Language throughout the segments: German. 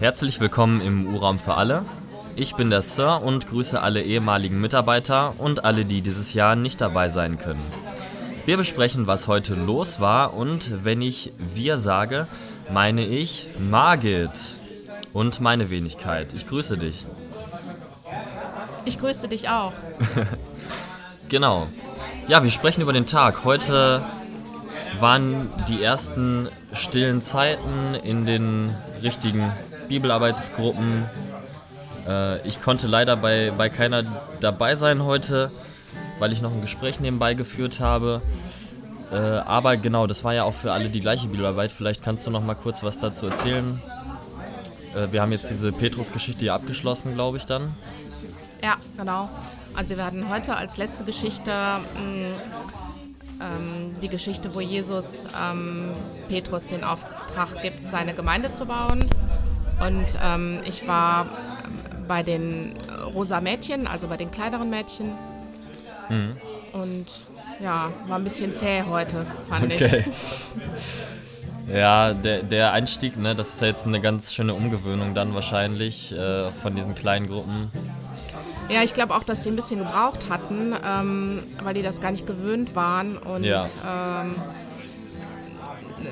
Herzlich willkommen im U-Raum für alle. Ich bin der Sir und grüße alle ehemaligen Mitarbeiter und alle, die dieses Jahr nicht dabei sein können. Wir besprechen, was heute los war und wenn ich wir sage, meine ich Margit und meine Wenigkeit. Ich grüße dich. Ich grüße dich auch. Genau. Ja, wir sprechen über den Tag. Heute waren die ersten stillen Zeiten in den richtigen Bibelarbeitsgruppen. Äh, ich konnte leider bei, bei keiner dabei sein heute, weil ich noch ein Gespräch nebenbei geführt habe. Äh, aber genau, das war ja auch für alle die gleiche Bibelarbeit. Vielleicht kannst du noch mal kurz was dazu erzählen. Äh, wir haben jetzt diese Petrus-Geschichte hier abgeschlossen, glaube ich, dann. Ja, genau. Also wir hatten heute als letzte Geschichte mh, ähm, die Geschichte, wo Jesus ähm, Petrus den Auftrag gibt, seine Gemeinde zu bauen. Und ähm, ich war bei den rosa Mädchen, also bei den kleineren Mädchen. Mhm. Und ja, war ein bisschen zäh heute, fand Okay. ich. Ja, der, der Einstieg, ne, das ist ja jetzt eine ganz schöne Umgewöhnung dann wahrscheinlich äh, von diesen kleinen Gruppen. Ja, ich glaube auch, dass sie ein bisschen gebraucht hatten, ähm, weil die das gar nicht gewöhnt waren und Ja. ähm,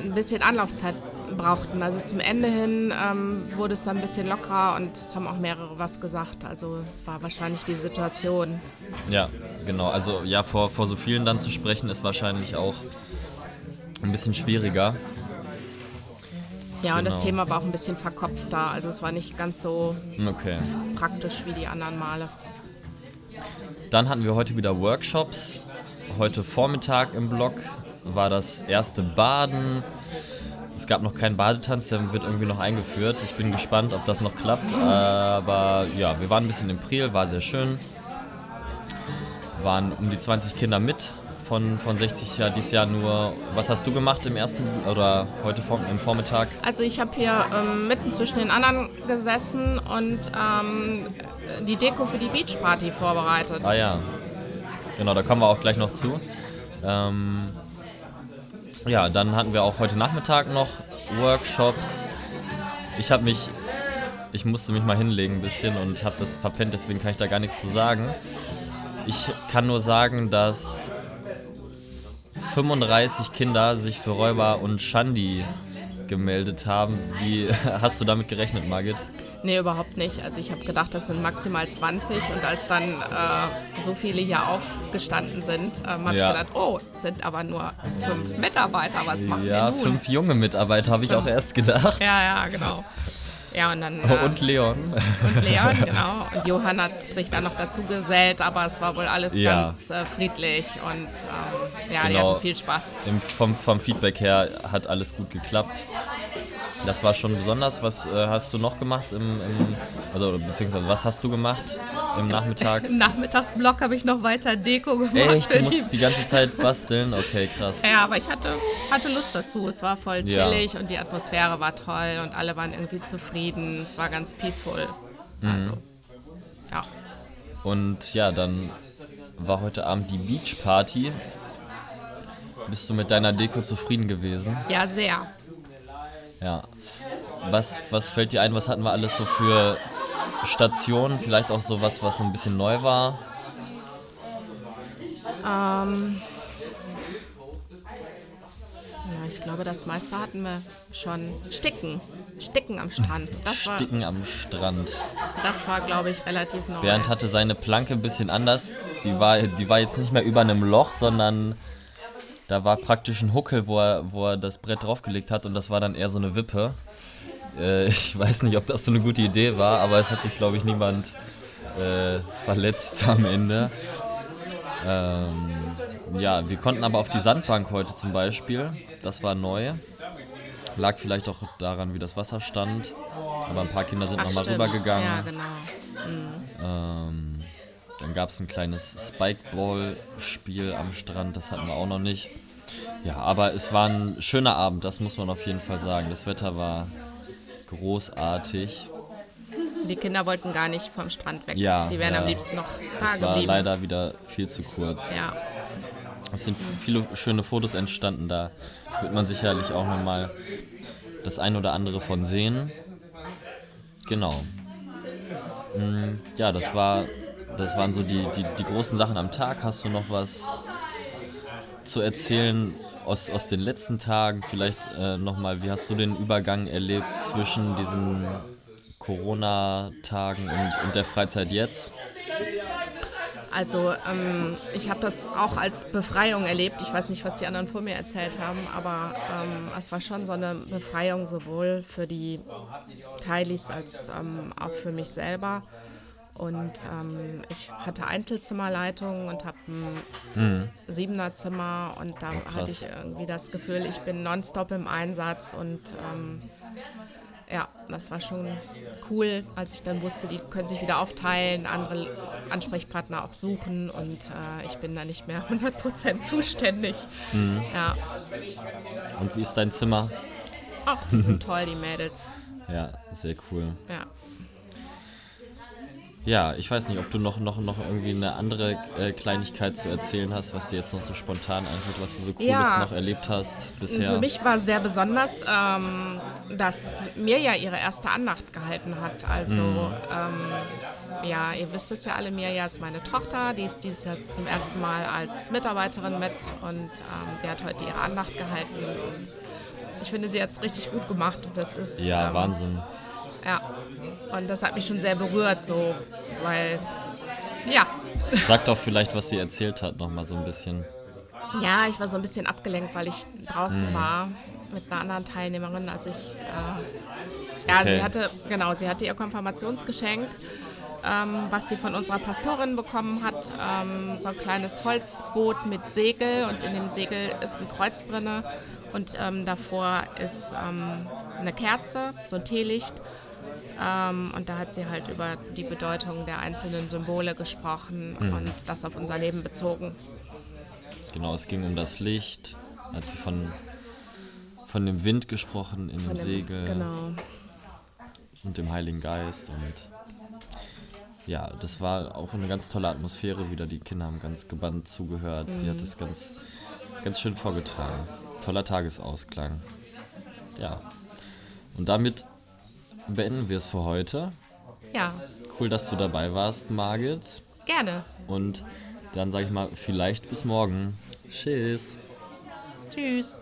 ein bisschen Anlaufzeit brauchten. Also zum Ende hin ähm, wurde es dann ein bisschen lockerer und es haben auch mehrere was gesagt. Also es war wahrscheinlich die Situation. Ja, genau. Also ja, vor, vor so vielen dann zu sprechen, ist wahrscheinlich auch ein bisschen schwieriger. Ja, und das Genau. Thema war auch ein bisschen verkopfter. Also es war nicht ganz so Okay. praktisch wie die anderen Male. Dann hatten wir heute wieder Workshops. Heute Vormittag im Blog war das erste Baden. Es gab noch keinen Badetanz, der wird irgendwie noch eingeführt. Ich bin gespannt, ob das noch klappt. Aber ja, wir waren ein bisschen im Priel, war sehr schön. Waren um die 20 Kinder mit von, von 60 ja dieses Jahr nur. Was hast du gemacht im ersten oder heute vor, im Vormittag? Also ich habe hier ähm, mitten zwischen den anderen gesessen und ähm, die Deko für die Beachparty vorbereitet. Ah ja, genau, da kommen wir auch gleich noch zu. Ähm, ja, dann hatten wir auch heute Nachmittag noch Workshops. Ich habe mich, ich musste mich mal hinlegen ein bisschen und habe das verpennt, deswegen kann ich da gar nichts zu sagen. Ich kann nur sagen, dass 35 Kinder sich für Räuber und Schandi gemeldet haben. Wie hast du damit gerechnet, Margit? Nee, überhaupt nicht. Also ich habe gedacht, das sind maximal 20 und als dann äh, so viele hier aufgestanden sind, ähm, habe Ja. ich gedacht, oh, es sind aber nur fünf Mitarbeiter, was machen Ja, wir nun? fünf junge Mitarbeiter habe ich auch erst gedacht. Ja, ja, genau. Ja, und dann... Äh, und Leon. und Leon, genau. Und Johann hat sich dann noch dazu gesellt, aber es war wohl alles Ja. ganz äh, friedlich und ähm, ja, die Genau. hatten viel Spaß. Im, vom, vom Feedback her hat alles gut geklappt. Das war schon besonders. Was äh, hast du noch gemacht im, im also beziehungsweise was hast du gemacht im Nachmittag? Im Nachmittagsblock habe ich noch weiter Deko gemacht. Echt? Du die musstest die ganze Zeit basteln? Okay, krass. Ja, aber ich hatte, hatte Lust dazu. Es war voll Ja. chillig und die Atmosphäre war toll und alle waren irgendwie zufrieden. Es war ganz peaceful. Mhm. Also, ja. Und ja, dann war heute Abend die Beachparty. Bist du mit deiner Deko zufrieden gewesen? Ja, sehr. Ja. Was, was fällt dir ein? Was hatten wir alles so für Stationen? Vielleicht auch sowas, was so ein bisschen neu war? Ähm, ja, ich glaube, das meiste hatten wir schon. Sticken. Sticken am Strand. Das war, Sticken am Strand. das war glaube ich, relativ neu. Bernd hatte seine Planke ein bisschen anders. Die war, die war jetzt nicht mehr über einem Loch, sondern da war praktisch ein Huckel, wo er, wo er das Brett draufgelegt hat und das war dann eher so eine Wippe. Äh, ich weiß nicht, ob das so eine gute Idee war, aber es hat sich, glaube ich, niemand äh, verletzt am Ende. Ähm, ja, wir konnten aber auf die Sandbank heute zum Beispiel. Das war neu. Lag vielleicht auch daran, wie das Wasser stand. Aber ein paar Kinder sind nochmal rübergegangen. Ja, genau. Ähm, dann gab es ein kleines Spikeball-Spiel am Strand, das hatten wir auch noch nicht. Ja, aber es war ein schöner Abend, das muss man auf jeden Fall sagen. Das Wetter war großartig. Die Kinder wollten gar nicht vom Strand weg. Ja, Die wären ja. am liebsten noch da Das war geblieben. leider wieder viel zu kurz. Ja. Es sind viele schöne Fotos entstanden, da wird man sicherlich auch nochmal das ein oder andere von sehen. Genau. Mm, Ja, das war, das waren so die, die, die großen Sachen am Tag. Hast du noch was zu erzählen aus, aus den letzten Tagen? Vielleicht äh, nochmal, wie hast du den Übergang erlebt zwischen diesen Corona-Tagen und, und der Freizeit jetzt? Also ähm, ich habe das auch als Befreiung erlebt. Ich weiß nicht, was die anderen vor mir erzählt haben, aber ähm, es war schon so eine Befreiung sowohl für die Teilis als ähm, auch für mich selber. Und ähm, ich hatte Einzelzimmerleitung und habe ein Siebenerzimmer und da krass. hatte ich irgendwie das Gefühl, ich bin nonstop im Einsatz und ähm, ja, das war schon cool, als ich dann wusste, die können sich wieder aufteilen, andere Ansprechpartner auch suchen und äh, ich bin da nicht mehr 100% zuständig. Ja, Und wie ist dein Zimmer? auch die sind toll, die Mädels. Ja, sehr cool. Ja. Ja, ich weiß nicht, ob du noch, noch, noch irgendwie eine andere äh, Kleinigkeit zu erzählen hast, was dir jetzt noch so spontan einfällt, was du so Cooles Ja. noch erlebt hast bisher. Für mich war sehr besonders, ähm, dass Mirja ihre erste Andacht gehalten hat. Also, ähm, ja, ihr wisst es ja alle, Mirja ist meine Tochter, die ist dieses Jahr zum ersten Mal als Mitarbeiterin mit und ähm, die hat heute ihre Andacht gehalten. Und ich finde, sie hat es richtig gut gemacht und das ist. ja, ähm, Wahnsinn. Ja, und das hat mich schon sehr berührt, so, weil, ja. Sag doch vielleicht, was sie erzählt hat, nochmal so ein bisschen. Ja, ich war so ein bisschen abgelenkt, weil ich draußen war mit einer anderen Teilnehmerin. Also ich, äh, ja, Okay. sie hatte, genau, sie hatte ihr Konfirmationsgeschenk, ähm, was sie von unserer Pastorin bekommen hat. Ähm, so ein kleines Holzboot mit Segel und in dem Segel ist ein Kreuz drinne und ähm, davor ist ähm, eine Kerze, so ein Teelicht. Ähm, und da hat sie halt über die Bedeutung der einzelnen Symbole gesprochen und das auf unser Leben bezogen. Genau, es ging um das Licht. Hat sie von, von dem Wind gesprochen in dem Von dem- Segel Genau. und dem Heiligen Geist. Und ja, das war auch eine ganz tolle Atmosphäre wieder. Die Kinder haben ganz gebannt zugehört. Sie hat es ganz, ganz schön vorgetragen. Toller Tagesausklang. Ja. Und damit beenden wir es für heute. Ja, Cool, dass du dabei warst, Margit. gerne. Und dann sage ich mal, vielleicht bis morgen. Tschüss. Tschüss.